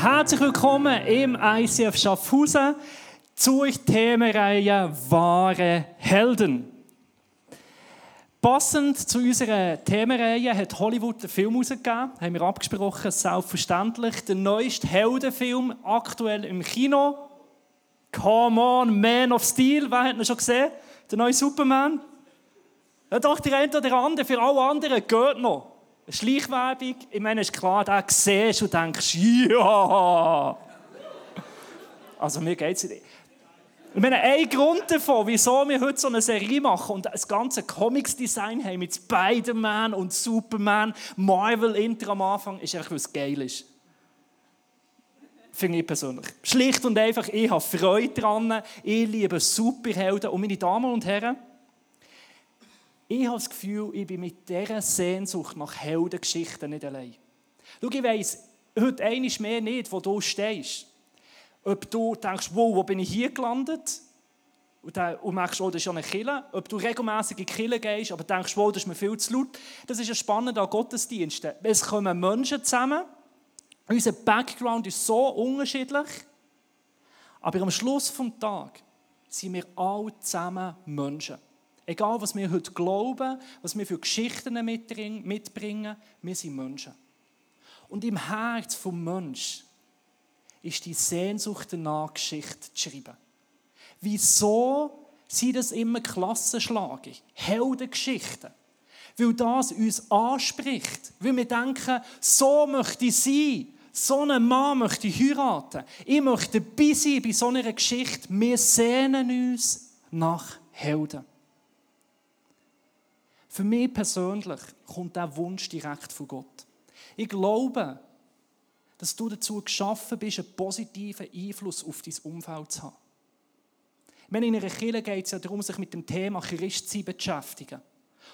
Herzlich willkommen im ICF Schaffhausen zur Themenreihe Wahre Helden. Passend zu unserer Themenreihe hat Hollywood einen Film herausgegeben, haben wir abgesprochen, selbstverständlich. Der neueste Heldenfilm aktuell im Kino. Come on, Man of Steel, wer hat ihn schon gesehen? Der neue Superman? Ja, doch, der eine oder der andere, für alle anderen geht noch. Schleichwerbung, ich meine, ist klar, da siehst und denkst, ja. Also mir geht es nicht. Ich meine, ein Grund davon, wieso wir heute so eine Serie machen und das ganze Comics-Design haben mit Spider-Man und Superman, Marvel-Intro am Anfang, ist einfach, weil es geil ist. Finde ich persönlich. Schlicht und einfach, ich habe Freude daran, ich liebe Superhelden und meine Damen und Herren, ich habe das Gefühl, ich bin mit dieser Sehnsucht nach Heldengeschichten nicht allein. Schau, ich weiss heute einmal mehr nicht, wo du stehst. Ob du denkst, wow, wo bin ich hier gelandet? Und, und merkst, oh, das ist ja eine Kille. Ob du regelmäßig in die Kille gehst, aber denkst, wow, das ist mir viel zu laut. Das ist ja spannend an Gottesdiensten. Es kommen Menschen zusammen. Unser Background ist so unterschiedlich. Aber am Schluss des Tages sind wir alle zusammen Menschen. Egal, was wir heute glauben, was wir für Geschichten mitbringen, wir sind Menschen. Und im Herz des Menschen ist die Sehnsucht danach, Geschichte zu schreiben. Wieso sind das immer Klassenschläge, Heldengeschichten? Weil das uns anspricht. Weil wir denken, so möchte ich sein. So einen Mann möchte ich heiraten. Ich möchte dabei sein bei so einer Geschichte. Wir sehnen uns nach Helden. Für mich persönlich kommt der Wunsch direkt von Gott. Ich glaube, dass du dazu geschaffen bist, einen positiven Einfluss auf dein Umfeld zu haben. In einer Kirche geht es ja darum, sich mit dem Thema Christsein zu beschäftigen.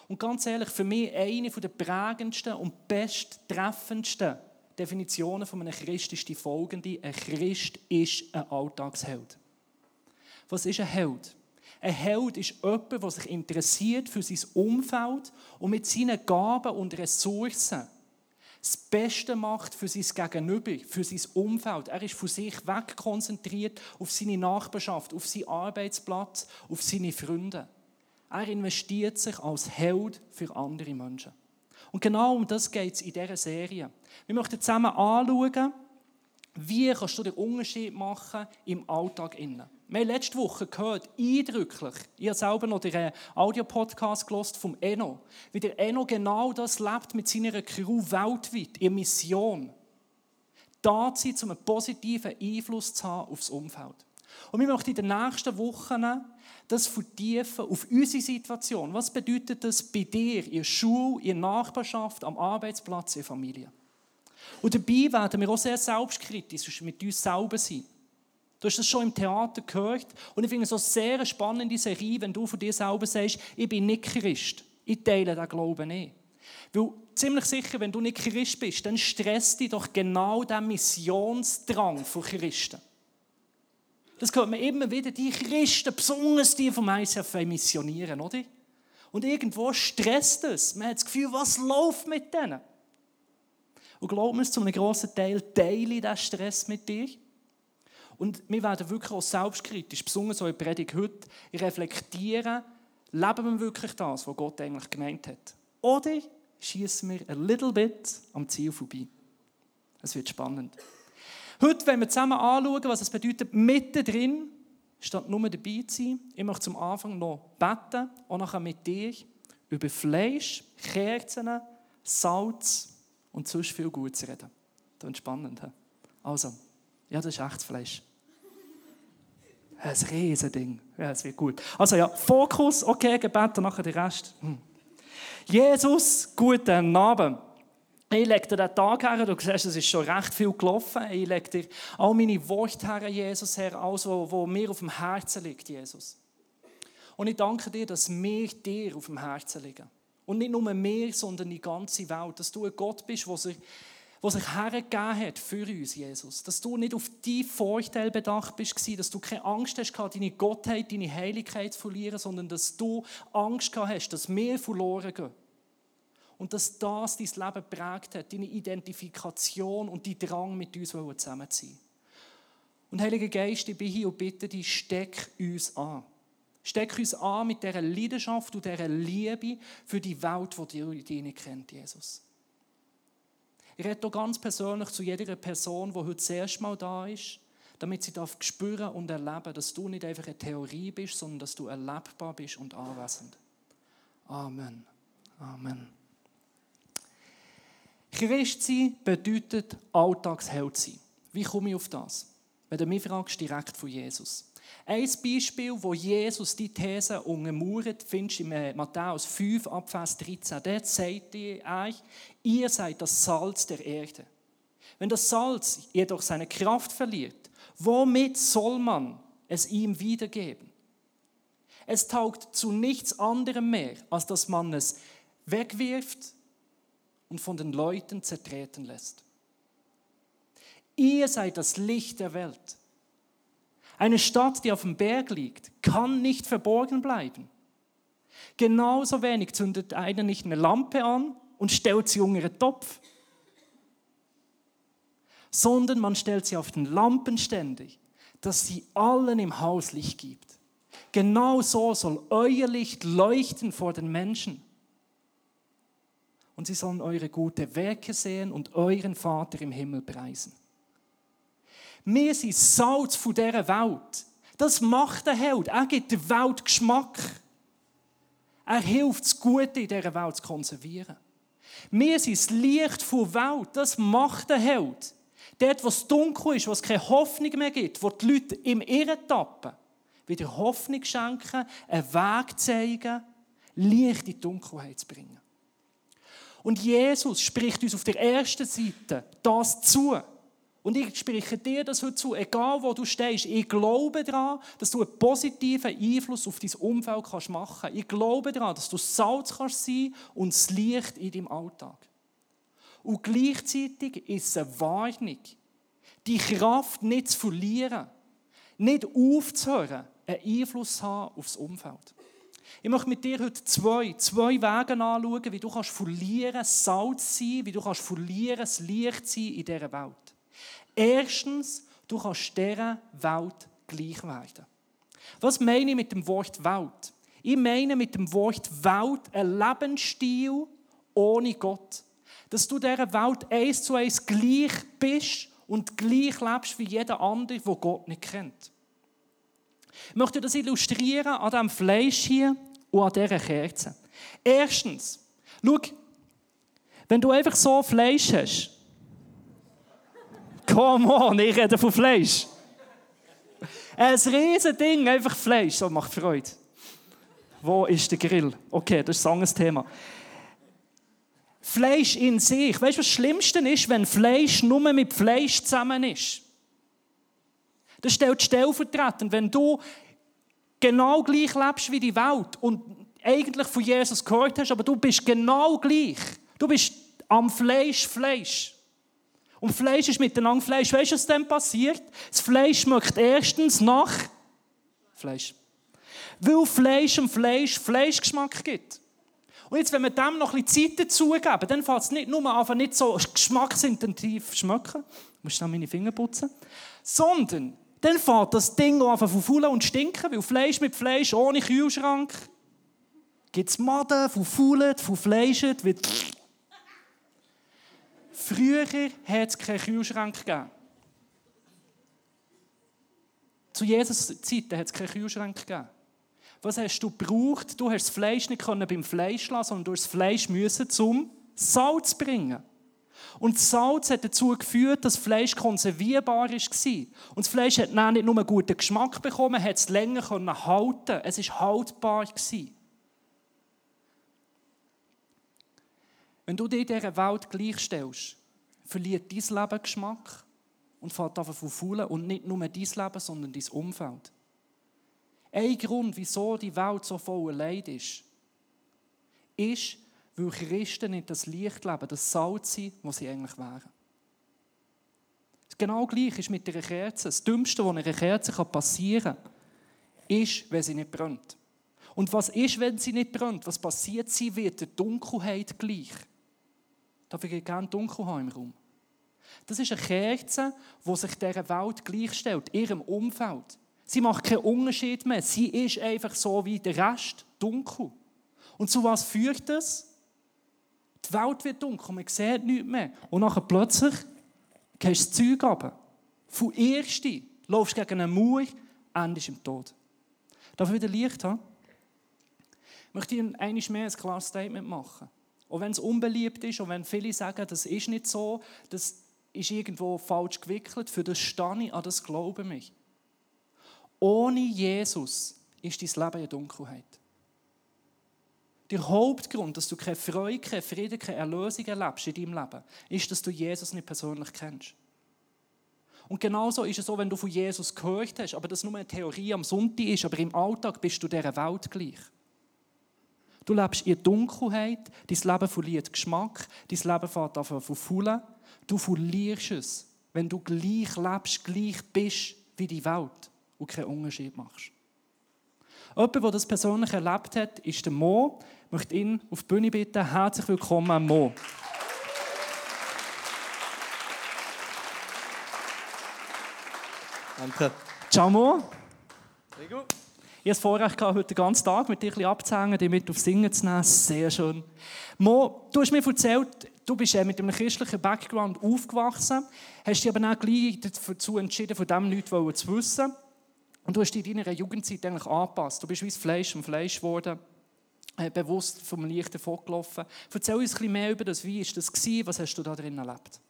Und ganz ehrlich, für mich eine der prägendsten und besttreffendsten Definitionen von einem Christ ist die folgende: Ein Christ ist ein Alltagsheld. Was ist ein Held? Ein Held ist jemand, der sich interessiert für sein Umfeld und mit seinen Gaben und Ressourcen das Beste macht für sein Gegenüber, für sein Umfeld. Er ist von sich wegkonzentriert auf seine Nachbarschaft, auf seinen Arbeitsplatz, auf seine Freunde. Er investiert sich als Held für andere Menschen. Und genau um das geht es in dieser Serie. Wir möchten zusammen anschauen, wie kannst du den Unterschied machen im Alltag innen. Wir haben letzte Woche gehört, eindrücklich, ich habe selber noch den Audiopodcast gelost vom Eno, wie der Eno genau das lebt mit seiner Crew weltweit, in Mission. Da zu um einen positiven Einfluss zu haben auf das Umfeld. Und wir möchten in den nächsten Wochen das vertiefen auf unsere Situation. Was bedeutet das bei dir, in der Schule, in der Nachbarschaft, am Arbeitsplatz, in der Familie? Und dabei werden wir auch sehr selbstkritisch mit uns selber sein. Du hast das schon im Theater gehört. Und ich finde es so sehr spannende Serie, wenn du von dir selber sagst, ich bin nicht Christ. Ich teile den Glauben nicht. Weil ziemlich sicher, wenn du nicht Christ bist, dann stresst dich doch genau der Missionsdrang von Christen. Das hört man immer wieder, die Christen, besonders die vom ICF, missionieren, oder? Und irgendwo stresst es. Man hat das Gefühl, was läuft mit denen? Und glaub mir, zu einem grossen Teil teile ich diesen Stress mit dir. Und wir werden wirklich auch selbstkritisch, besonders so in der Predigt heute, reflektieren, leben wir wirklich das, was Gott eigentlich gemeint hat? Oder schießen wir ein little bit am Ziel vorbei? Es wird spannend. Heute, wenn wir zusammen anschauen, was es bedeutet, mittendrin, statt nur dabei zu sein, ich möchte zum Anfang noch beten und nachher mit dir über Fleisch, Kerzen, Salz und sonst viel Gutes reden. Das ist spannend. Also, ja, das ist echtes Fleisch. Ein riesen Ding. Ja, es wird gut. Also ja, Fokus, okay, Gebet und nachher der Rest. Hm. Jesus, guten Abend. Ich lege dir den Tag her, du siehst, es ist schon recht viel gelaufen. Ich lege dir all meine Worte her, Jesus, her, alles, was mir auf dem Herzen liegt, Jesus. Und ich danke dir, dass wir dir auf dem Herzen liegen. Und nicht nur mir, sondern die ganze Welt. Dass du ein Gott bist, der sich der sich hergegeben hat für uns, Jesus. Dass du nicht auf dein Vorteil bedacht bist, dass du keine Angst hast, deine Gottheit, deine Heiligkeit zu verlieren, sondern dass du Angst hast, dass wir verloren gehen. Und dass das dein Leben prägt hat, deine Identifikation und die Drang, mit uns zusammen zu sein. Und Heiliger Geist, ich bin hier und bitte dich, steck uns an. Steck uns an mit dieser Leidenschaft und dieser Liebe für die Welt, die dich nicht kennt, Jesus. Ich rede hier ganz persönlich zu jeder Person, die heute das erste Mal da ist, damit sie darf spüren und erleben, dass du nicht einfach eine Theorie bist, sondern dass du erlebbar bist und anwesend. Amen. Amen. Christ sein bedeutet Alltagsheld sein. Wie komme ich auf das? Wenn du mich fragst, direkt von Jesus. Ein Beispiel, wo Jesus die These untermauert, findest du in äh, Matthäus 5, Abvers 13. Dort sagt er ihr seid das Salz der Erde. Wenn das Salz jedoch seine Kraft verliert, womit soll man es ihm wiedergeben? Es taugt zu nichts anderem mehr, als dass man es wegwirft und von den Leuten zertreten lässt. Ihr seid das Licht der Welt. Eine Stadt, die auf dem Berg liegt, kann nicht verborgen bleiben. Genauso wenig zündet einer nicht eine Lampe an und stellt sie unter einen Topf, sondern man stellt sie auf den Lampenständer, dass sie allen im Haus Licht gibt. Genau so soll euer Licht leuchten vor den Menschen. Und sie sollen eure gute Werke sehen und euren Vater im Himmel preisen. Wir sind Salz von dieser Welt. Das macht der Held. Er gibt der Welt Geschmack. Er hilft, das Gute in dieser Welt zu konservieren. Wir sind das Licht der Welt. Das macht der Held. Dort, wo es dunkel ist, wo es keine Hoffnung mehr gibt, wo die Leute im Irren tappen, wieder Hoffnung schenken, einen Weg zeigen, Licht in die Dunkelheit zu bringen. Und Jesus spricht uns auf der ersten Seite das zu. Und ich spreche dir das heute zu, egal wo du stehst. Ich glaube daran, dass du einen positiven Einfluss auf dein Umfeld kannst machen kannst. Ich glaube daran, dass du Salz kannst sein und das Licht in deinem Alltag. Und gleichzeitig ist es eine Warnung, die Kraft nicht zu verlieren, nicht aufzuhören, einen Einfluss zu haben auf das Umfeld. Ich möchte mit dir heute zwei, zwei Wege anschauen, wie du kannst verlieren, Salz sein, wie du kannst verlieren, das Licht sein in dieser Welt. Erstens, du kannst dieser Welt gleich werden. Was meine ich mit dem Wort Welt? Ich meine mit dem Wort Welt ein Lebensstil ohne Gott. Dass du dieser Welt eins zu eins gleich bist und gleich lebst wie jeder andere, der Gott nicht kennt. Ich möchte das illustrieren an diesem Fleisch hier und an dieser Kerze. Erstens, schau, wenn du einfach so Fleisch hast, Come on, ich rede von Fleisch. Ein riesen Ding, einfach Fleisch, so macht Freude. Wo ist der Grill? Okay, das ist ein anderes Thema. Fleisch in sich. Weißt du, was das Schlimmste ist, wenn Fleisch nur mit Fleisch zusammen ist? Das stellt stellvertretend, wenn du genau gleich lebst wie die Welt und eigentlich von Jesus gehört hast, aber du bist genau gleich. Du bist am Fleisch Fleisch. Und Fleisch ist miteinander Fleisch. Weißt du, was dann passiert? Das Fleisch schmeckt erstens nach Fleisch. Weil Fleisch und Fleisch Fleischgeschmack gibt. Und jetzt, wenn wir dem noch ein bisschen Zeit dazugeben, dann fällt es nicht nur einfach nicht so geschmacksintensiv schmecken. Ich muss schnell meine Finger putzen. Sondern dann fällt das Ding an von faulen und stinken, weil Fleisch mit Fleisch ohne Kühlschrank gibt es Maden, von Fleischen, wird Früher hat es keinen Kühlschrank gegeben. Zu Jesus Zeiten hat es keinen Kühlschrank gegeben. Was hast du gebraucht? Du hast das Fleisch nicht beim Fleisch lassen, sondern du hast das Fleisch müssen zum Salz bringen. Und das Salz hat dazu geführt, dass das Fleisch konservierbar war. Und das Fleisch hat nicht nur einen guten Geschmack bekommen, hat es länger halten Es war haltbar. Wenn du dir dieser Welt gleichstellst, verliert dein Leben Geschmack und fällt einfach von Faulen und nicht nur dein Leben, sondern dein Umfeld. Ein Grund, wieso die Welt so voller Leid ist, ist, weil Christen nicht das Licht leben, das Salz sind, was sie eigentlich wären. Genau gleich ist mit einer Kerze. Das Dümmste, was einer Kerze passieren kann, ist, wenn sie nicht brennt. Und was ist, wenn sie nicht brennt? Was passiert? Sie wird der Dunkelheit gleich. Darf ich gerne dunkel haben im Raum? Das ist eine Kerze, die sich dieser Welt gleichstellt, ihrem Umfeld. Sie macht keinen Unterschied mehr. Sie ist einfach so wie der Rest, dunkel. Und zu was führt das? Die Welt wird dunkel, man sieht nichts mehr. Und nachher plötzlich gehst du das Zeug runter. Von Erste laufst gegen einen Mauer, endest im Tod. Darf ich wieder Licht haben? Ich möchte Ihnen einmal mehr ein klares Statement machen. Auch wenn es unbeliebt ist, und wenn viele sagen, das ist nicht so, das ist irgendwo falsch gewickelt, für das stehe ich, an das glaube ich. Ohne Jesus ist dein Leben in Dunkelheit. Der Hauptgrund, dass du keine Freude, keine Frieden, keine Erlösung erlebst in deinem Leben, ist, dass du Jesus nicht persönlich kennst. Und genauso ist es so, wenn du von Jesus gehört hast, aber das nur eine Theorie am Sonntag ist, aber im Alltag bist du dieser Welt gleich. Du lebst in Dunkelheit, dein Leben verliert Geschmack, dein Leben fährt an von Faulen. Du verlierst es, wenn du gleich lebst, gleich bist wie die Welt und keinen Unterschied machst. Jemand, der das persönlich erlebt hat, ist der Mo. Ich möchte ihn auf die Bühne bitten. Herzlich willkommen, Mo. Danke. Ciao, Mo. Sehr gut. Ich hatte das Vorrecht, heute den ganzen Tag mit dir abzuhängen, dich mit aufs Singen zu nehmen. Sehr schön. Mo, du hast mir erzählt, du bist mit einem christlichen Background aufgewachsen, hast dich aber dann gleich dazu entschieden, von dem nichts zu wissen. Und du hast dich in deiner Jugendzeit eigentlich angepasst. Du bist wie das Fleisch und Fleisch geworden, äh, bewusst vom Licht davongelaufen. Erzähl uns ein bisschen mehr über das. Wie war das? Was hast du da drin erlebt?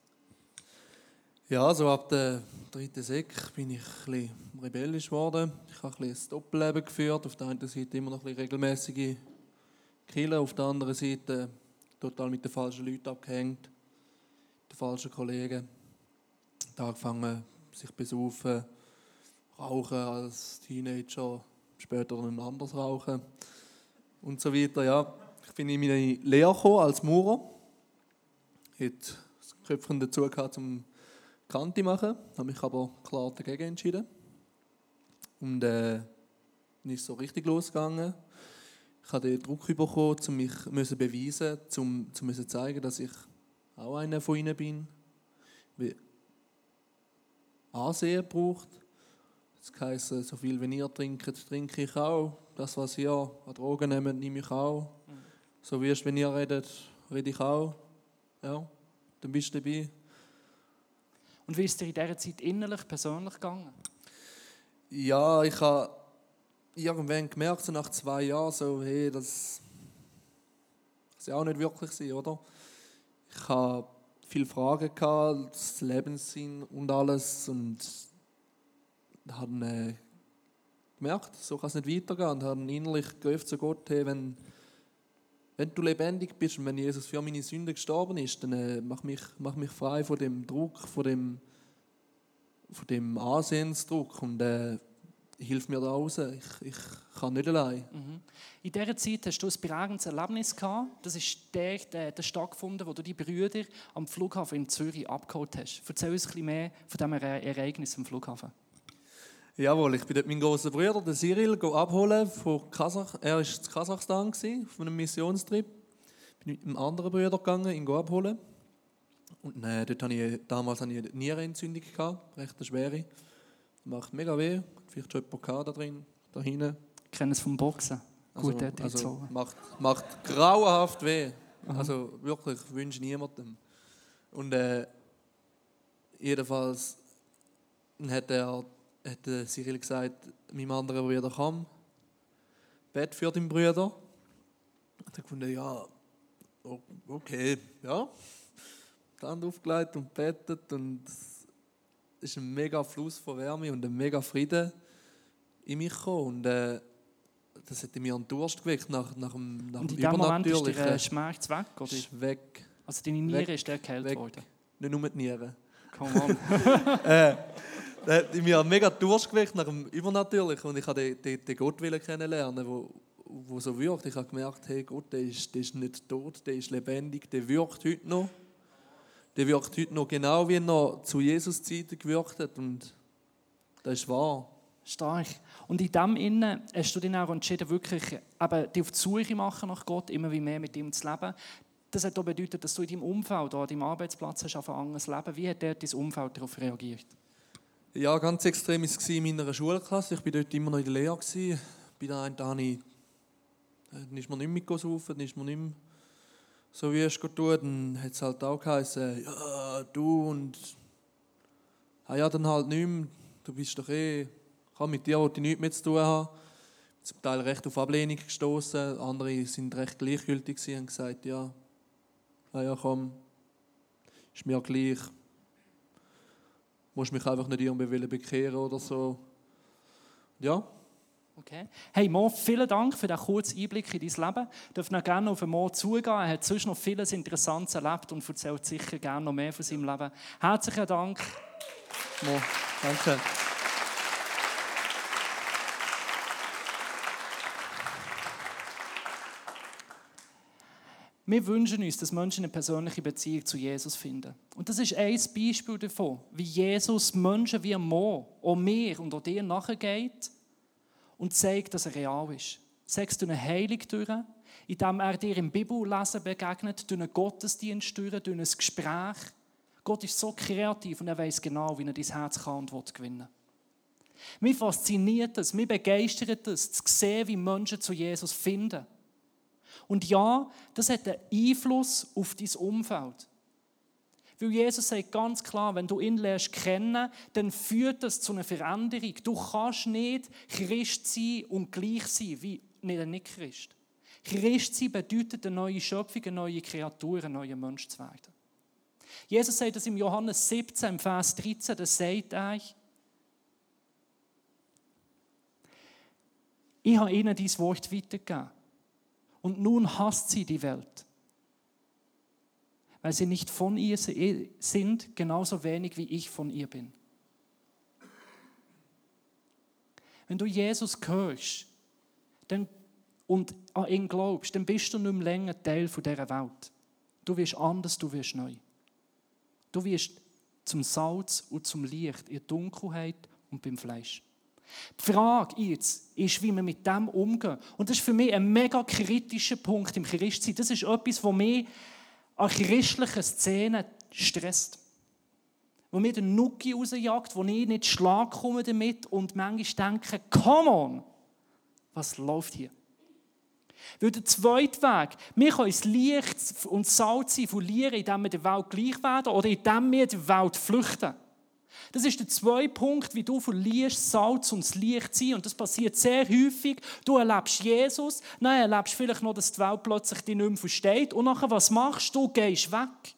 Ja, so ab der dritten Sek bin ich ein rebellisch geworden. Ich habe ein, bisschen ein Doppelleben geführt. Auf der einen Seite immer noch ein regelmäßige Kille, auf der anderen Seite total mit den falschen Leuten abgehängt, den falschen Kollegen. Da angefangen, sich besaufen, rauchen als Teenager, später dann anders rauchen und so weiter. Ja, ich bin in meine Lehre gekommen als Maurer. Ich hatte das Köpfchen dazu gehabt, um Kante machen, habe mich aber klar dagegen entschieden. Und äh, ist so richtig losgegangen. Ich habe den Druck bekommen, um mich zu beweisen, um zu zeigen, dass ich auch einer von ihnen bin. Wie Ansehen braucht. Das heisst, so viel wie ihr trinkt, trinke ich auch. Das, was ihr an Drogen nehmt, nehme ich auch. Mhm. So wie es, wenn ihr redet, rede ich auch. Ja, dann bist du dabei. Und wie ist dir in dieser Zeit innerlich, persönlich gegangen? Ja, ich habe irgendwann gemerkt, so nach zwei Jahren, so, hey, das ist ja auch nicht wirklich sein, oder? Ich habe viele Fragen gehabt, das Lebenssinn und alles und habe äh, gemerkt, so kann es nicht weitergehen und habe innerlich gerufen zu Gott, hey, wenn wenn du lebendig bist und wenn Jesus für meine Sünde gestorben ist, dann äh, mach, mich, mach mich frei von dem Druck, von dem, von dem Ansehensdruck und äh, hilf mir da raus. Ich, ich kann nicht allein. Mhm. In dieser Zeit hast du ein prägendes Erlebnis gehabt. Das ist der, der, der stattgefunden, wo du die Brüder am Flughafen in Zürich abgeholt hast. Erzähl uns ein bisschen mehr von diesem Ereignis am Flughafen. Jawohl, ich bin dort meinen großen Bruder, den Cyril, abholen von Kasach. Er war in Kasachstan auf einem Missionstrip. Ich bin mit einem anderen Bruder gegangen, ihn abholen. Und äh, dort hatte ich, damals hatte ich eine Nierenentzündung, gehabt, recht eine schwere. Macht mega weh. Vielleicht schon jemand da drin, da hinten. Ich kenne es vom Boxen. Also, Gut, also, also macht, macht grauenhaft weh. Aha. Also wirklich, ich wünsche niemandem. Und äh, jedenfalls hat er hat Cyril gesagt, meinem anderen Bruder, komm, Bett für deinen Bruder. Und ich gefunden, ja, okay, ja. Die Hand aufgelegt und bettet und es ist ein mega Fluss von Wärme und ein mega Frieden in mich gekommen. Und äh, das hat mir einen Durst geweckt nach, nach dem, nach und in dem Moment ist der Schmerz weg, oder? Ist weg. Also deine Niere weg, ist erkältet worden? Nicht nur die Niere. Come on. äh, hat mir mega Durst geweckt nach dem Übernatürlichen und ich habe den, den, Gott kennenlernen, wo, wo so wirkt. Ich habe gemerkt, hey, Gott, der ist, der ist nicht tot, der ist lebendig, der wirkt heute noch. Der wirkt heute noch genau, wie er noch zu Jesus Zeiten gewirkt hat und das ist wahr. Stark. Und in dem Innen hast du dich auch entschieden, wirklich eben, dich auf die Suche machen nach Gott, immer wie mehr mit ihm zu leben. Das hat auch bedeutet, dass du in deinem Umfeld, an deinem Arbeitsplatz hast, angefangen zu leben. Wie hat dort dein Umfeld darauf reagiert? Ja, ganz extrem war es in meiner Schulklasse. Ich war dort immer noch in der Lehre. Bei der einen habe ich, dann ist man nicht mehr mitgesaufen, dann ist man nicht mehr so wie es gut tut. Dann hat es halt auch geheißen, ja, du und ah ja, dann halt nicht mehr. Du bist doch eh, ich habe mit dir wollte ich nichts mehr zu tun haben. Zum Teil recht auf Ablehnung gestoßen, andere sind recht gleichgültig und haben gesagt, ja, ah ja, komm, ist mir gleich musst mich einfach nicht irgendwie bekehren oder so. Ja. Okay. Hey Mo, vielen Dank für den kurzen Einblick in dein Leben. Ich darf noch gerne auf Mo zugehen. Er hat sonst noch vieles Interessantes erlebt und erzählt sicher gerne noch mehr von seinem Leben. Herzlichen Dank, Mo. Danke. Wir wünschen uns, dass Menschen eine persönliche Beziehung zu Jesus finden. Und das ist ein Beispiel davon, wie Jesus Menschen wie Mo, auch mir und auch dir nachgeht und zeigt, dass er real ist. Sagst du eine Heilung durch, indem er dir im Bibellesen begegnet, durch einen Gottesdienst durch, durch ein Gespräch. Gott ist so kreativ und er weiß genau, wie er dein Herz kann und will gewinnen. Mich fasziniert es, mich begeistert es, zu sehen, wie Menschen zu Jesus finden. Und ja, das hat einen Einfluss auf dein Umfeld. Weil Jesus sagt ganz klar, wenn du ihn lernst kennen, dann führt das zu einer Veränderung. Du kannst nicht Christ sein und gleich sein wie ein Nicht-Christ. Christ sein bedeutet eine neue Schöpfung, eine neue Kreatur, ein neuer Mensch zu werden. Jesus sagt das im Johannes 17, Vers 13, da sagt er, ich habe ihnen dieses Wort weitergegeben und nun hasst sie die Welt, weil sie nicht von ihr sind, genauso wenig wie ich von ihr bin. Wenn du Jesus hörst und an ihn glaubst, dann bist du nicht mehr länger Teil dieser Welt. Du wirst anders, du wirst neu. Du wirst zum Salz und zum Licht in Dunkelheit und beim Fleisch. Die Frage jetzt ist, wie wir mit dem umgehen. Und das ist für mich ein mega kritischer Punkt im Christsein. Das ist etwas, was mich an christlichen Szenen stresst. Wo mir den Nuki rausjagt, wo ich nicht schlag komme damit und manchmal denke, come on, was läuft hier? Weil der zweite Weg, wir können das Licht und Salz verlieren, indem wir der Welt gleich werden oder indem wir der Welt flüchten. Das ist der zweite Punkt, wie du verlierst Salz und das Licht sein. Und das passiert sehr häufig. Du erlebst Jesus, dann erlebst vielleicht noch, dass die Welt plötzlich dich nicht mehr versteht. Und nachher, was machst du? Du gehst weg.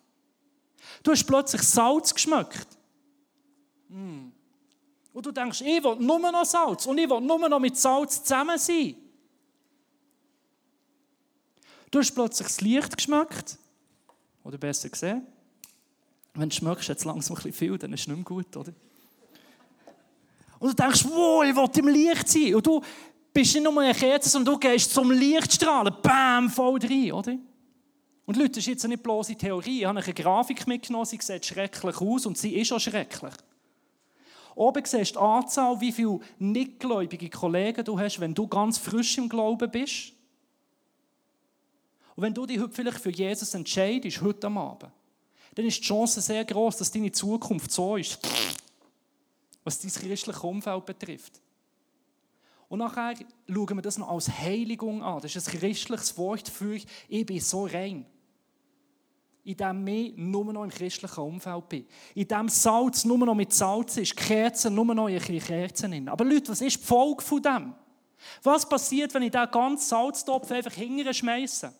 Du hast plötzlich Salz geschmeckt. Mm. Und du denkst, ich will nur noch Salz und ich will nur noch mit Salz zusammen sein. Du hast plötzlich das Licht geschmeckt. Oder besser gesehen, wenn du schmeckst jetzt langsam ein bisschen viel, dann ist es nicht mehr gut, oder? Und du denkst, wow, ich will im Licht sein. Und du bist nicht nur eine Kerze, sondern du gehst zum Lichtstrahlen. Bam, voll rein, oder? Und Leute, das ist jetzt nicht bloße Theorie. Ich habe eine Grafik mitgenommen, sie sieht schrecklich aus und sie ist auch schrecklich. Oben siehst du die Anzahl, wie viele nichtgläubige Kollegen du hast, wenn du ganz frisch im Glauben bist. Und wenn du dich heute vielleicht für Jesus entscheidest, heute am Abend, dann ist die Chance sehr groß, dass deine Zukunft so ist, was dein christliche Umfeld betrifft. Und nachher schauen wir das noch als Heiligung an. Das ist ein christliches Wort für ich bin so rein. In dem ich nur noch im christlichen Umfeld bin. In dem Salz nur noch mit Salz ist, Kerzen nur noch in Kerzen in. Aber Leute, was ist die Folge von dem? Was passiert, wenn ich diesen ganzen Salztopf einfach hinterher schmeiße?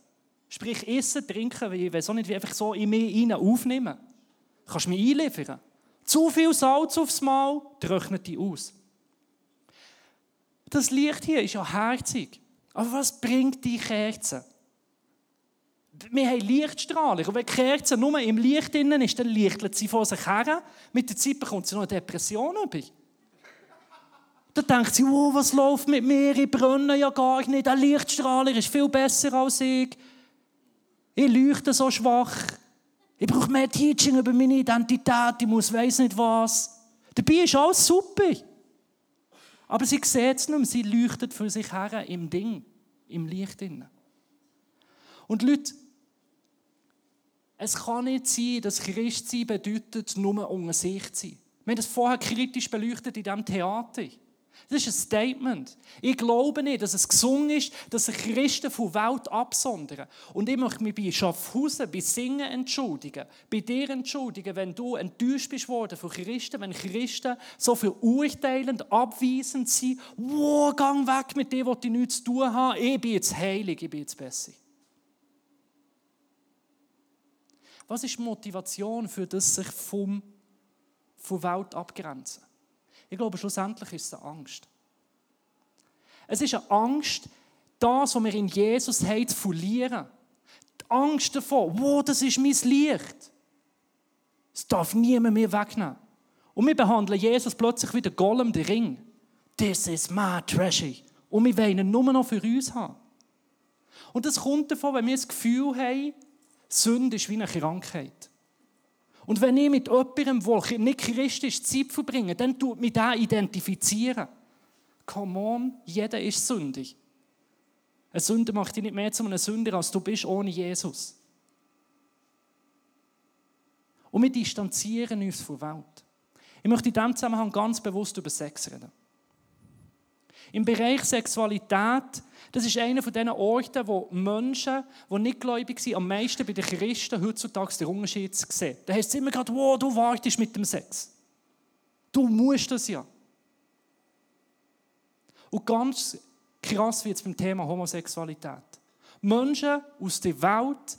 Sprich, essen, trinken, ich weiß auch nicht, wie einfach so in mich rein aufnehmen. Kannst du mich einliefern? Zu viel Salz aufs Mal, trocknet die aus. Das Licht hier ist ja herzig. Aber was bringt die Kerze? Wir haben Lichtstrahlung. Und wenn die Kerze nur im Licht drin ist, dann lichtelt sie vor sich her. Mit der Zeit bekommt sie noch eine Depression über. Dann denkt sie, oh, was läuft mit mir? Ich brenne ja gar nicht. Der Lichtstrahler ist viel besser als ich. Ich leuchte so schwach. Ich brauche mehr Teaching über meine Identität. Ich muss weiss nicht was. Dabei ist alles super. Aber sie sieht es nicht mehr, sie leuchtet für sich her im Ding, im Licht. Und Leute, es kann nicht sein, dass Christsein bedeutet, nur unter sich zu sein. Wir haben das vorher kritisch beleuchtet in diesem Theater. Das ist ein Statement. Ich glaube nicht, dass es gesungen ist, dass sich Christen von der Welt absondern. Und ich möchte mich bei Schaffhausen, bei Singen entschuldigen, bei dir entschuldigen, wenn du enttäuscht bist worden von Christen, wenn Christen so verurteilend, abweisend sind. Wow, gang weg mit dem, was ich nichts zu tun habe. Ich bin jetzt heilig, ich bin jetzt besser. Was ist die Motivation für das sich vom, von Welt abgrenzen? Ich glaube, schlussendlich ist es eine Angst. Es ist eine Angst, das, was wir in Jesus haben, zu verlieren. Die Angst davor, wo das ist mein Licht. Es darf niemand mehr wegnehmen. Und wir behandeln Jesus plötzlich wie der Golem, der Ring. This is my treasure. Und wir wollen ihn nur noch für uns haben. Und das kommt davon, wenn wir das Gefühl haben, Sünde ist wie eine Krankheit. Und wenn ich mit jemandem, der nicht christlich Zeit verbringe, dann tut mich da identifizieren. Come on, jeder ist sündig. Eine Sünde macht dich nicht mehr zu einem Sünder, als du bist ohne Jesus. Und wir distanzieren uns von der Welt. Ich möchte in diesem Zusammenhang ganz bewusst über Sex reden. Im Bereich Sexualität, das ist einer von diesen Orten, wo Menschen, die nicht gläubig sind, am meisten bei den Christen heutzutage den Unterschied sehen. Da heißt es immer gerade, wow, du wartest mit dem Sex. Du musst das ja. Und ganz krass wird es beim Thema Homosexualität. Menschen aus der Welt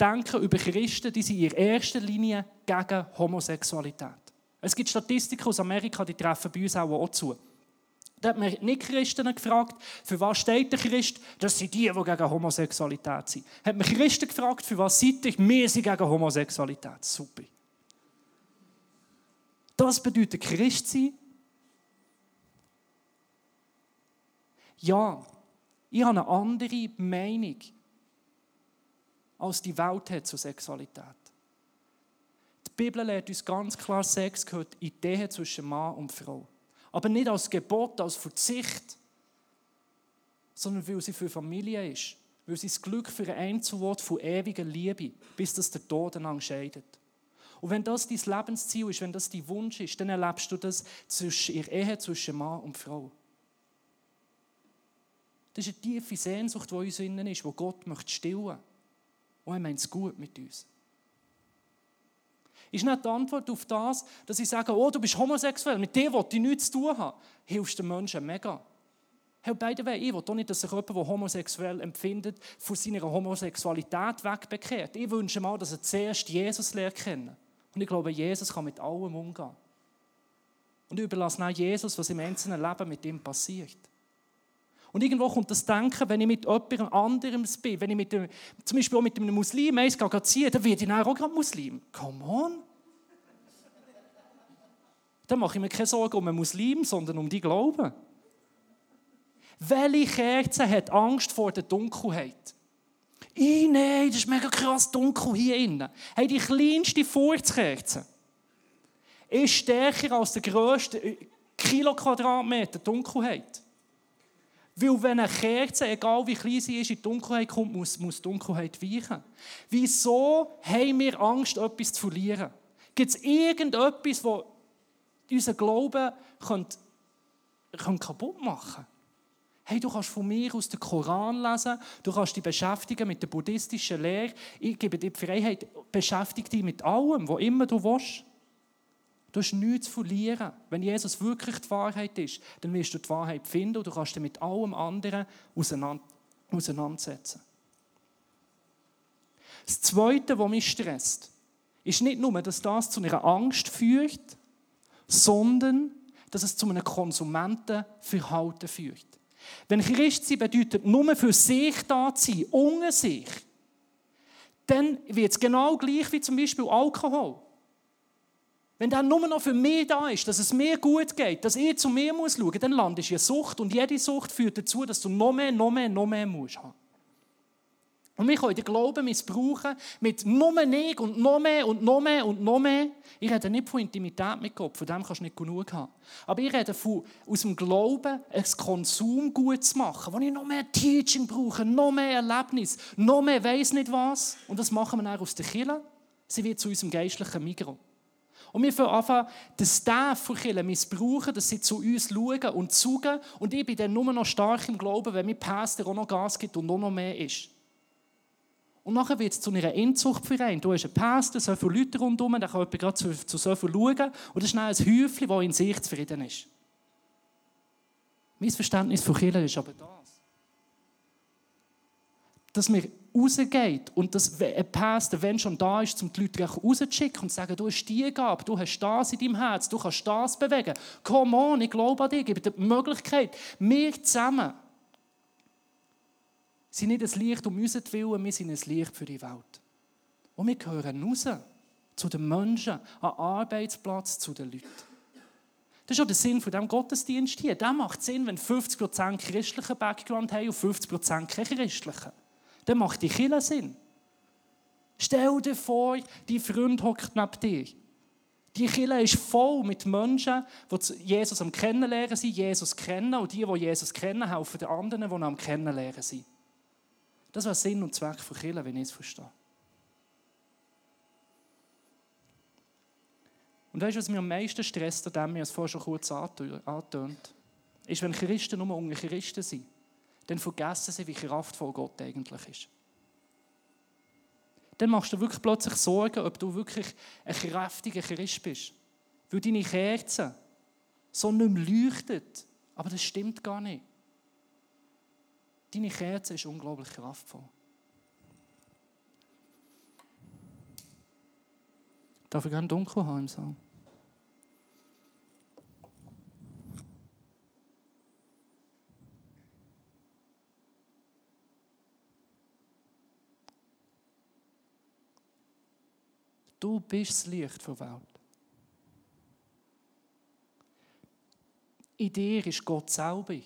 denken über Christen, die sind in erster Linie gegen Homosexualität. Es gibt Statistiken aus Amerika, die treffen bei uns auch zu. Da hat man Nicht-Christen gefragt, für was steht der Christ? Das sind die, die gegen Homosexualität sind. Hat man Christen gefragt, für was seid ihr? Wir sind gegen Homosexualität. Super. Das bedeutet Christ sein. Ja, ich habe eine andere Meinung, als die Welt hat zur Sexualität. Die Bibel lehrt uns ganz klar, Sex gehört in die Ehe zwischen Mann und Frau. Aber nicht als Gebot, als Verzicht, sondern weil sie für Familie ist. Weil sie das Glück für ein Einzelwort von ewiger Liebe, bis das der Tod entscheidet. Und wenn das dein Lebensziel ist, wenn das dein Wunsch ist, dann erlebst du das in der Ehe zwischen Mann und Frau. Das ist eine tiefe Sehnsucht, die in uns innen ist, wo Gott möchte stillen. Und er meint es gut mit uns. Ist nicht die Antwort auf das, dass ich sage, oh, du bist homosexuell, mit dem will ich nichts zu tun haben. Hilfst den Menschen mega. Hey, by the way, ich will doch nicht, dass sich jemand, der homosexuell empfindet, von seiner Homosexualität wegbekehrt. Ich wünsche mal, dass er zuerst Jesus lernt kennen. Und ich glaube, Jesus kann mit allem umgehen. Und ich überlasse auch Jesus, was im einzelnen Leben mit ihm passiert. Und irgendwo kommt das Denken, wenn ich mit jemandem anderem bin, wenn ich mit dem, zum Beispiel auch mit einem Muslim eins ziehen dann werde ich auch gerade Muslim. Come on. Dann mache ich mir keine Sorgen um einen Muslim, sondern um die Glauben. Welche Kerze hat Angst vor der Dunkelheit? Ich, nein, das ist mega krass dunkel hier innen. Hey, die kleinste Furzkerze ist stärker als der grösste Kiloquadratmeter Dunkelheit. Weil wenn eine Kerze, egal wie klein sie ist, in die Dunkelheit kommt, muss, muss die Dunkelheit weichen. Wieso haben wir Angst, etwas zu verlieren? Gibt es irgendetwas, das unseren Glauben könnte, könnte kaputt machen könnte? Hey, du kannst von mir aus den Koran lesen, du kannst dich beschäftigen mit der buddhistischen Lehre. Ich gebe dir die Freiheit, beschäftige dich mit allem, was immer du willst. Du hast nichts zu verlieren. Wenn Jesus wirklich die Wahrheit ist, dann wirst du die Wahrheit finden und du kannst dich mit allem anderen auseinandersetzen. Das Zweite, was mich stresst, ist nicht nur, dass das zu einer Angst führt, sondern dass es zu einem Konsumentenverhalten führt. Wenn Christsein bedeutet, nur für sich da zu sein, ohne sich, dann wird es genau gleich wie zum Beispiel Alkohol. Wenn der nur noch für mich da ist, dass es mir gut geht, dass ich zu mir muss schauen, dann landest du in Sucht und jede Sucht führt dazu, dass du noch mehr, noch mehr, noch mehr musst haben. Und wir können den Glauben missbrauchen mit noch mehr und noch mehr und noch mehr und noch mehr. Ich rede nicht von Intimität mit Gott, von dem kannst du nicht genug haben. Aber ich rede von, aus dem Glauben, ein Konsum gut zu machen, wo ich noch mehr Teaching brauche, noch mehr Erlebnis, noch mehr weiss nicht was. Und das machen wir dann aus der Kirche. Sie wird zu unserem geistlichen Mikro. Und wir fangen an, den Staff von Kirche missbrauchen, dass sie zu uns schauen und zugen. Und ich bin dann nur noch stark im Glauben, wenn mein Pastor auch noch Gas gibt und noch, mehr ist. Und nachher wird es zu einer Inzuchtverein. Du hast einen Pastor, so viele Leute rundherum, der kann jemand gerade zu, zu so viel schauen. Und das ist dann ein Häufchen, das in sich zufrieden ist. Mein Verständnis von Kirche ist aber das. Dass man rausgeht und dass ein Pastor, wenn schon da ist, um die Leute rauszuschicken und zu sagen, du hast die Gabe, du hast das in deinem Herz, du kannst das bewegen. Come on, ich glaube an dich, gebe dir die Möglichkeit, wir zusammen sind nicht ein Licht um unseren Willen, wir sind ein Licht für die Welt. Und wir gehören raus zu den Menschen, am Arbeitsplatz, zu den Leuten. Das ist auch der Sinn von diesem Gottesdienst hier. Der macht Sinn, wenn 50% christlichen Background haben und 50% kein christlichen. Dann macht die Kirche Sinn. Stell dir vor, dein Freund hockt neben dir. Die Kirche ist voll mit Menschen, die Jesus am Kennenlernen sind, Jesus kennen. Und die, die Jesus kennen, helfen den anderen, die am Kennenlernen sind. Das war Sinn und Zweck von Kirche, wenn ich es verstehe. Und weißt du, was mir am meisten stresst, an dem wir es vorher schon kurz angetönt ist, wenn Christen nur unter Christen sind, dann vergessen sie, wie kraftvoll Gott eigentlich ist. Dann machst du wirklich plötzlich Sorgen, ob du wirklich ein kräftiger Christ bist. Weil deine Kerze so nicht mehr leuchtet. Aber das stimmt gar nicht. Deine Kerze ist unglaublich kraftvoll. Darf ich gerne dunkel haben im Saal? Du bist das Licht der Welt. In dir ist Gott selber.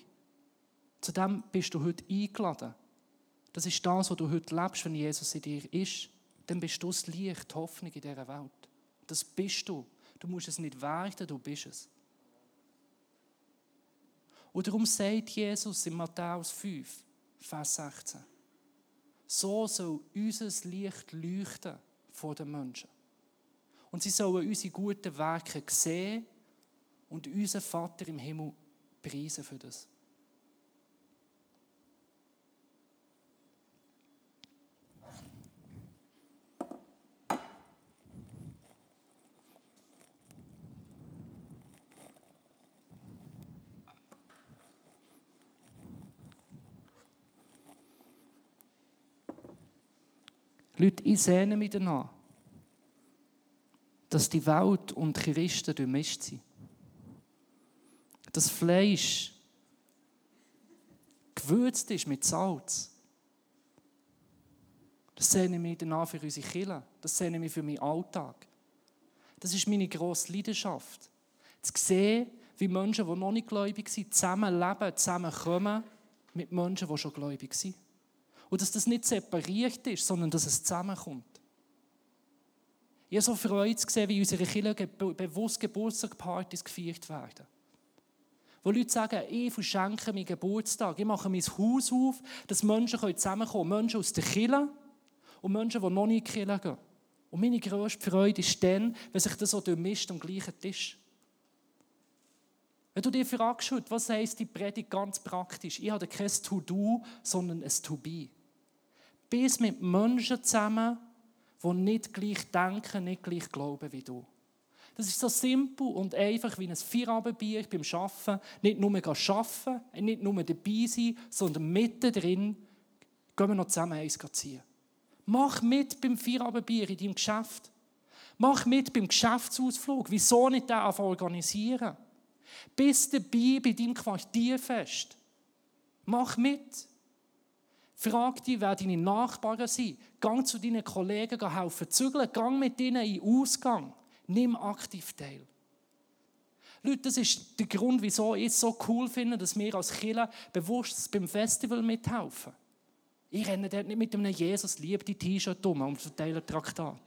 Zu dem bist du heute eingeladen. Das ist das, was du heute lebst, wenn Jesus in dir ist. Dann bist du das Licht, die Hoffnung in dieser Welt. Das bist du. Du musst es nicht werden, du bist es. Und darum sagt Jesus in Matthäus 5, Vers 16, so soll unser Licht leuchten vor den Menschen. Und sie sollen unsere guten Werke sehen und unseren Vater im Himmel preisen für das. Leute, ich sehne mich danach, dass die Welt und die Christen durchmischt sind. Das Fleisch gewürzt ist mit Salz. Das sehne ich danach für unsere Kinder. Das sehne ich für meinen Alltag. Das ist meine grosse Leidenschaft. Zu sehen, wie Menschen, die noch nicht gläubig sind, zusammenleben, zusammenkommen mit Menschen, die schon gläubig sind. Und dass das nicht separiert ist, sondern dass es zusammenkommt. Ich habe so Freude zu sehen, wie in unserer Kirche bewusst Geburtstagspartys gefeiert werden. Wo Leute sagen, ich verschenke meinen Geburtstag, ich mache mein Haus auf, dass Menschen zusammenkommen können. Menschen aus der Kirche und Menschen, die noch nicht in die Kirche gehen. Und meine grösste Freude ist dann, wenn sich das so durchmischt am gleichen Tisch. Wenn du dir fragst, was heisst die Predigt ganz praktisch? Ich habe kein To-Do, sondern ein To-Be bist mit Menschen zusammen, die nicht gleich denken, nicht gleich glauben wie du. Das ist so simpel und einfach wie ein Feierabendbier beim Arbeiten. Nicht nur arbeiten, nicht nur dabei sein, sondern mittendrin gehen wir noch zusammen eins ziehen. Mach mit beim Feierabendbier in deinem Geschäft. Mach mit beim Geschäftsausflug. Wieso nicht den organisieren? Bist dabei bei deinem Quartierfest. Mach mit. Frag dich, wer deine Nachbarn sind. Gang zu deinen Kollegen helfen zügeln. Gang mit ihnen in Ausgang. Nimm aktiv teil. Leute, das ist der Grund, wieso ich es so cool finde, dass wir als Killer bewusst beim Festival mithelfen. Ich renne dort nicht mit einem Jesus liebte T-Shirt um und verteile Traktat.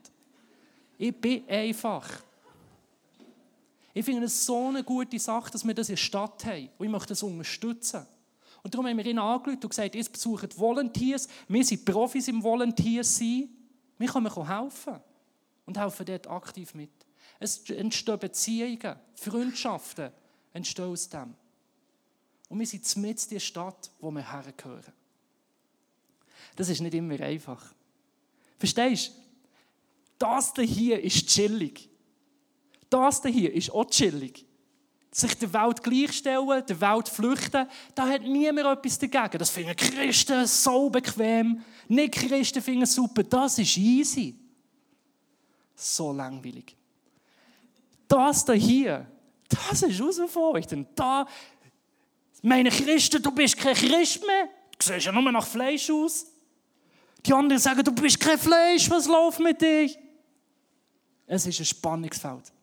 Ich bin einfach. Ich finde es so eine gute Sache, dass wir das in der Stadt haben. Und ich möchte das unterstützen. Und darum haben wir ihn angeschaut und gesagt, ihr besucht Volunteers. Wir sind Profis im Volunteers sein. Wir können helfen. Und helfen dort aktiv mit. Es entstehen Beziehungen, Freundschaften entstehen aus dem. Und wir sind mit in der Stadt, wo wir hergehören. Das ist nicht immer einfach. Verstehst du? Das hier ist chillig. Das hier ist auch chillig. Sich der Welt gleichstellen, der Welt flüchten, da hat niemand etwas dagegen. Das finden Christen so bequem. Nicht Christen finden es super. Das ist easy. So langweilig. Das hier, das ist herausfordernd. Da, meine Christen, du bist kein Christ mehr. Du siehst ja nur nach Fleisch aus. Die anderen sagen, du bist kein Fleisch, was läuft mit dir? Es ist ein Spannungsfeld.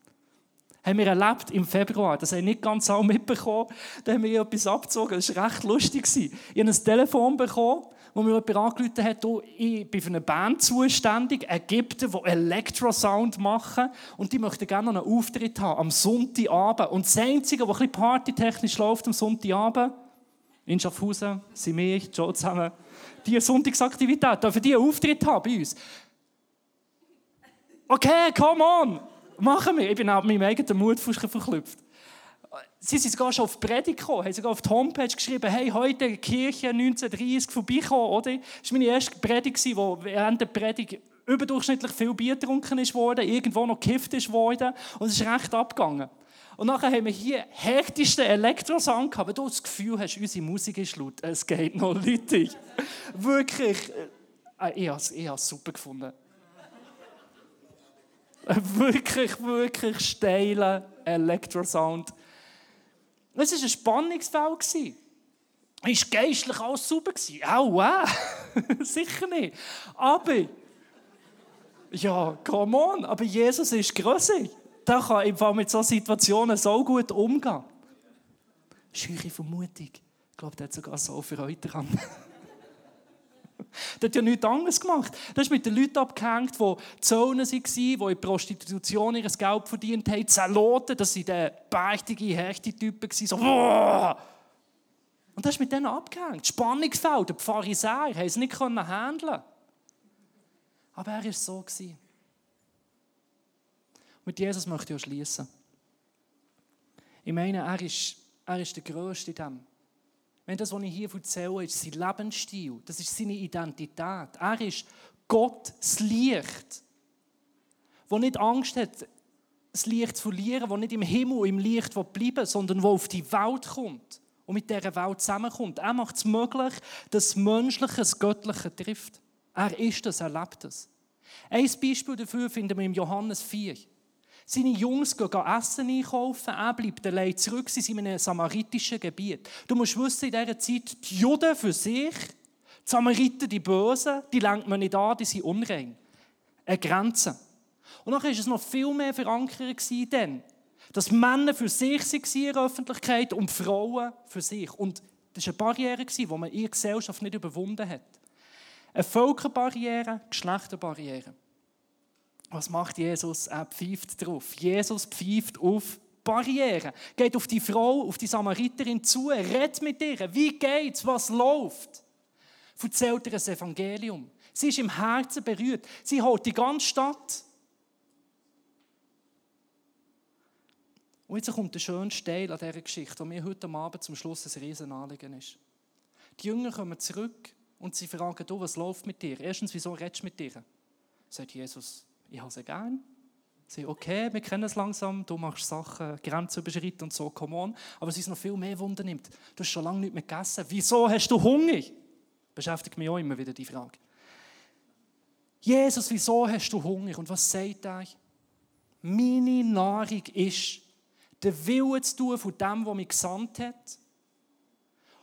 Haben wir erlebt im Februar, das haben wir nicht ganz alle mitbekommen, da haben wir etwas abgezogen, das war recht lustig. Ich habe ein Telefon bekommen, wo mir jemand angerufen hat, ich bin für eine Band zuständig, Ägypten, die Electrosound machen. Und die möchten gerne einen Auftritt haben am Sonntagabend. Und das Einzige, was ein bisschen partytechnisch läuft am Sonntagabend, in Schaffhausen, sind wir, Joe zusammen, diese Sonntagsaktivität, dürfen die einen Auftritt haben bei uns. Okay, come on, machen wir. Ich bin auch mit meinem eigenen Mut verklüpft. Sie sind sogar schon auf die Predigt gekommen, haben sogar auf die Homepage geschrieben, hey, heute Kirche 1930 vorbeikommen, oder? Das war meine erste Predigt, wo während der Predigt überdurchschnittlich viel Bier getrunken worden, irgendwo noch gekifft worden und es ist recht abgegangen. Und nachher haben wir hier härtesten Elektrosang gehabt, aber du das Gefühl hast, unsere Musik ist laut, es geht noch Leute. Wirklich, äh, ich habe es super gefunden. wirklich, wirklich steiler Elektrosound. Es war ein Spannungsfeld. Es war geistlich alles super. Auch wow. Sicher nicht. Aber, ja, come on, aber Jesus ist grösser der kann im Fall mit solchen Situationen so gut umgehen. Schöne Vermutung. Ich glaube, der hat sogar so Freude daran. Der hat ja nichts anderes gemacht. Der ist mit den Leuten abgehängt, die Zonen waren, die in Prostitution ihr Geld verdient haben. Zeloten, das waren beichtige, hechte Typen. So, Boah! Und er ist mit denen abgehängt. Spannungsfeld, die Pharisäer, haben es nicht handeln Aber er war so. Mit Jesus möchte ich auch schließen. Ich meine, er ist, er ist der Größte in dem. Wenn das, was ich hier erzähle, ist sein Lebensstil, das ist seine Identität. Er ist Gott, das Licht, wo nicht Angst hat, das Licht zu verlieren, wo nicht im Himmel, im Licht bleiben sondern wo auf die Welt kommt und mit dieser Welt zusammenkommt. Er macht es möglich, dass das Menschliche das Göttliche trifft. Er ist das, er lebt das. Ein Beispiel dafür finden wir im Johannes 4. Seine Jungs gehen Essen einkaufen, er bleibt allein zurück, sie sind in einem samaritischen Gebiet. Du musst wissen, in dieser Zeit, die Juden für sich, die Samariter, die Bösen, die lenkt man nicht an, die sind unrein. Eine Grenze. Und dann war es noch viel mehr verankert denn, dass Männer für sich waren in der Öffentlichkeit und Frauen für sich. Und das war eine Barriere, die man in der Gesellschaft nicht überwunden hat. Eine Völkerbarriere, Geschlechterbarriere. Was macht Jesus? Er pfeift drauf. Jesus pfeift auf Barrieren. Geht auf die Frau, auf die Samariterin zu, redet mit ihr. Wie geht's? Was läuft? Erzählt ihr das Evangelium. Sie ist im Herzen berührt. Sie holt die ganze Stadt. Und jetzt kommt der schönste Teil an dieser Geschichte, wo mir heute Abend zum Schluss ein Riesenanliegen ist. Die Jünger kommen zurück und sie fragen, du, was läuft mit dir? Erstens, wieso redest du mit dir? Sagt Jesus, ich habe sie gern. Sie okay, wir kennen es langsam, du machst Sachen, Grenzen überschritten und so, come on. Aber es ist noch viel mehr Wunder nimmt. Du hast schon lange nicht mehr gegessen. Wieso hast du Hunger? Beschäftigt mich auch immer wieder die Frage. Jesus, wieso hast du Hunger? Und was sagt er? Meine Nahrung ist, den Willen zu tun von dem, der mich gesandt hat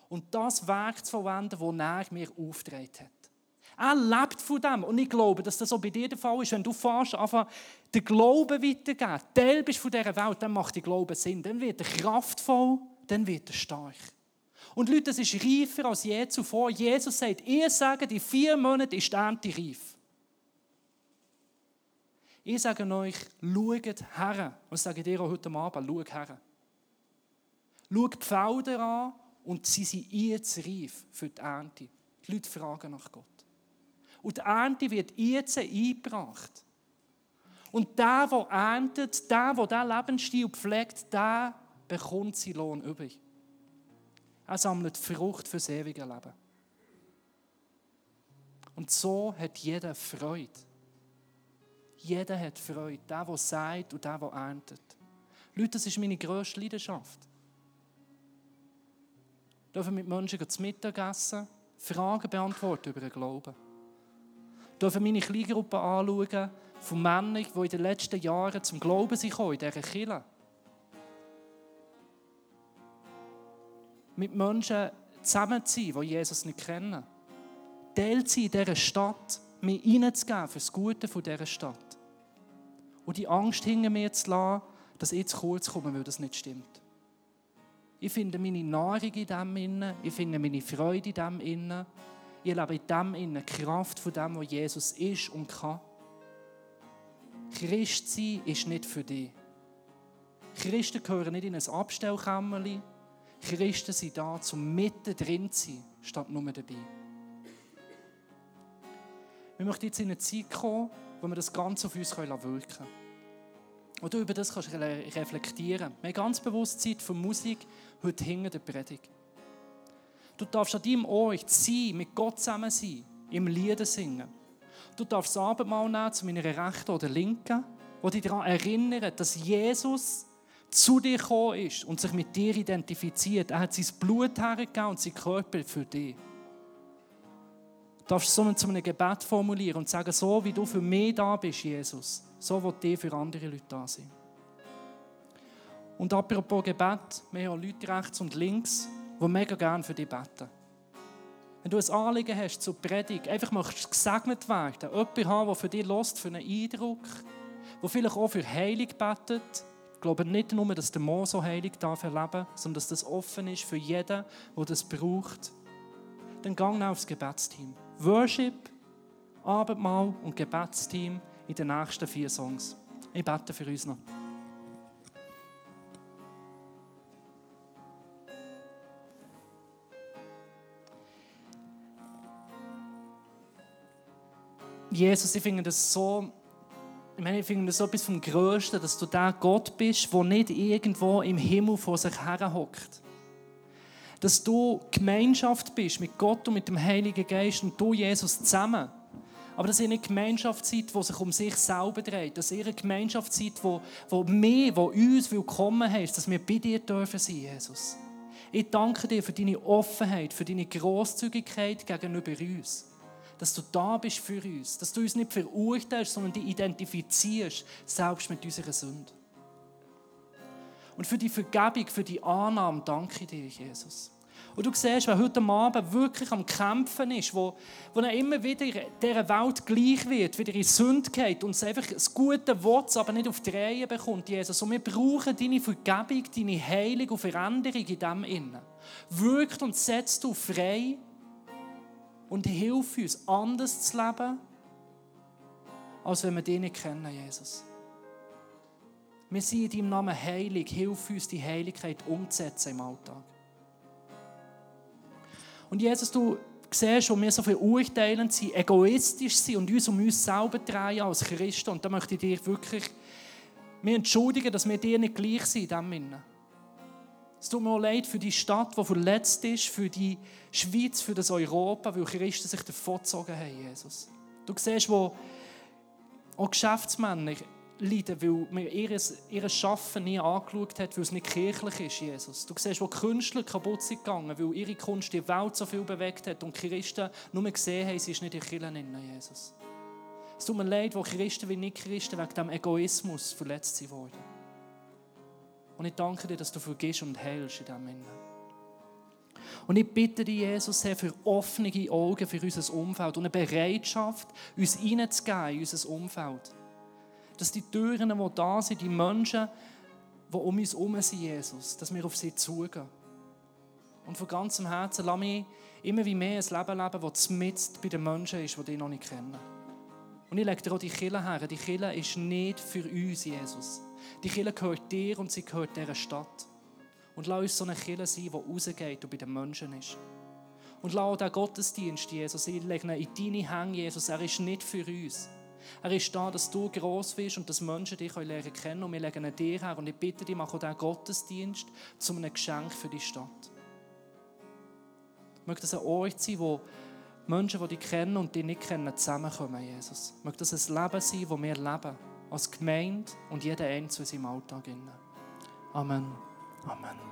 und das Werk zu verwenden, das er mir aufgetragen hat. Er lebt von dem. Und ich glaube, dass das auch bei dir der Fall ist. Wenn du fährst, einfach den Glauben weitergeben, Teil bist von dieser Welt, dann macht der Glaube Sinn. Dann wird er kraftvoll, dann wird er stark. Und Leute, das ist reifer als je zuvor. Jesus sagt, ihr sagt, in vier Monaten ist die Ernte reif. Ich sage euch, schaut her. Und ich sage dir auch heute Abend, schaut her. Schaut die Felder an und sie sind jetzt reif für die Ernte. Die Leute fragen nach Gott. Und die Ernte wird jetzt eingebracht. Und der, der erntet, der, der diesen Lebensstil pflegt, der bekommt seinen Lohn übrig. Er sammelt Frucht für das ewige Leben. Und so hat jeder Freude. Jeder hat Freude. Der, der sagt und der, der erntet. Leute, das ist meine grösste Leidenschaft. Ich darf mit Menschen zu Mittag essen, Fragen beantworten über den Glauben. Darf meine Kleingruppe anschauen von Männern, die in den letzten Jahren zum Glauben sind in dieser Kirche. Mit Menschen zusammen zu sein, die Jesus nicht kennen. Teil zu sein in dieser Stadt, mir hineinzugeben für das Gute dieser Stadt. Und die Angst hinter mir zu lassen, dass ich zu kurz komme, weil das nicht stimmt. Ich finde meine Nahrung in dem innen, ich finde meine Freude in dem innen. Ich lebe in dem innen Kraft von dem, was Jesus ist und kann. Christ sein ist nicht für dich. Christen gehören nicht in ein Abstellkämmerchen. Christen sind da, um mitten drin zu sein, statt nur dabei. Wir möchten jetzt in eine Zeit kommen, wo wir das Ganze auf uns wirken können. Und du über das kannst reflektieren. Wir haben ganz bewusst Zeit für Musik heute hinter der Predigt. Du darfst an deinem Ort sein, mit Gott zusammen sein, im Lieder singen. Du darfst das Abendmahl nehmen zu meiner rechten oder linken, wo dich daran erinnert, dass Jesus zu dir gekommen ist und sich mit dir identifiziert. Er hat sein Blut hergegeben und sein Körper für dich. Du darfst so zu einem Gebet formulieren und sagen, so wie du für mich da bist, Jesus, so wird dir für andere Leute da sein. Und apropos Gebet, wir haben Leute rechts und links, die mega gerne für dich beten. Wenn du ein Anliegen hast zur Predigt, einfach möchtest gesegnet werden, jemanden haben, der für dich lost, für einen Eindruck, der vielleicht auch für Heilung betet. Ich glaube nicht nur, dass der Mann so heilig darf erleben, sondern dass das offen ist für jeden, der das braucht. Dann gang aufs Gebetsteam. Worship, Abendmahl und Gebetsteam in den nächsten vier Songs. Ich bete für uns noch. Jesus, ich finde das so, ich meine, ich finde das so etwas vom Größten, dass du der Gott bist, der nicht irgendwo im Himmel vor sich her hockt. Dass du Gemeinschaft bist mit Gott und mit dem Heiligen Geist und du, Jesus, zusammen. Aber dass ihr eine Gemeinschaft seid, die sich um sich selber dreht. Dass ihr eine Gemeinschaft seid, wo, wo mehr, wo uns willkommen heißt, dass wir bei dir dürfen sein, Jesus. Ich danke dir für deine Offenheit, für deine Großzügigkeit gegenüber uns dass du da bist für uns, dass du uns nicht verurteilst, sondern dich identifizierst, selbst mit unserer Sünde. Und für die Vergebung, für die Annahme danke ich dir, Jesus. Und du siehst, wer heute Abend wirklich am Kämpfen ist, wo, wo er immer wieder dieser Welt gleich wird, wieder in Sünde geht und einfach das gute Wort, aber nicht auf die Reihe bekommt, Jesus. Und wir brauchen deine Vergebung, deine Heilung und Veränderung in dem Innen. Wirkt und setzt du frei und hilf uns, anders zu leben, als wenn wir dich nicht kennen, Jesus. Wir sind in deinem Namen heilig. Hilf uns, die Heiligkeit umzusetzen im Alltag. Und Jesus, du siehst, wo wir so viel urteilend sind, egoistisch sind und uns um uns selber drehen als Christen. Und da möchte ich dir wirklich entschuldigen, dass wir dir nicht gleich sind in Innen. Es tut mir auch leid für die Stadt, die verletzt ist, für die Schweiz, für das Europa, weil Christen sich davongezogen haben, Jesus. Du siehst, wo auch Geschäftsmänner leiden, weil man ihr, ihr Schaffen nie angeschaut hat, weil es nicht kirchlich ist, Jesus. Du siehst, wo Künstler kaputt sind gegangen, weil ihre Kunst die Welt so viel bewegt hat und Christen nur gesehen haben, sie ist nicht in Kirchen Jesus. Es tut mir leid, wo Christen wie nicht Christen wegen dem Egoismus verletzt sind worden. Und ich danke dir, dass du vergisst und heilst in diesem Moment. Und ich bitte dich, Jesus, Herr, für offene Augen für unser Umfeld und eine Bereitschaft, uns hineinzugeben in unser Umfeld. Dass die Türen, die da sind, die Menschen, die um uns herum sind, Jesus, dass wir auf sie zugehen. Und von ganzem Herzen lass mich immer wie mehr ein Leben leben, das mitten bei den Menschen ist, die dich noch nicht kennen. Und ich lege dir auch die Kille her. Die Kille ist nicht für uns, Jesus. Die Kille gehört dir und sie gehört dieser Stadt. Und lass uns so eine Kille sein, die rausgeht und bei den Menschen ist. Und lass auch den Gottesdienst, Jesus, ich lege ihn in deine Hände, Jesus. Er ist nicht für uns. Er ist da, dass du gross bist und dass Menschen dich lernen können. Und wir legen ihn dir her. Und ich bitte dich, mach auch diesen Gottesdienst zu einem Geschenk für die Stadt. Möge das ein Ort sein, wo Menschen, die dich kennen und dich nicht kennen, zusammenkommen, Jesus. Möge das ein Leben sein, das wir leben. Als Gemeinde und jeder Einzelne in seinem Alltag. Amen. Amen.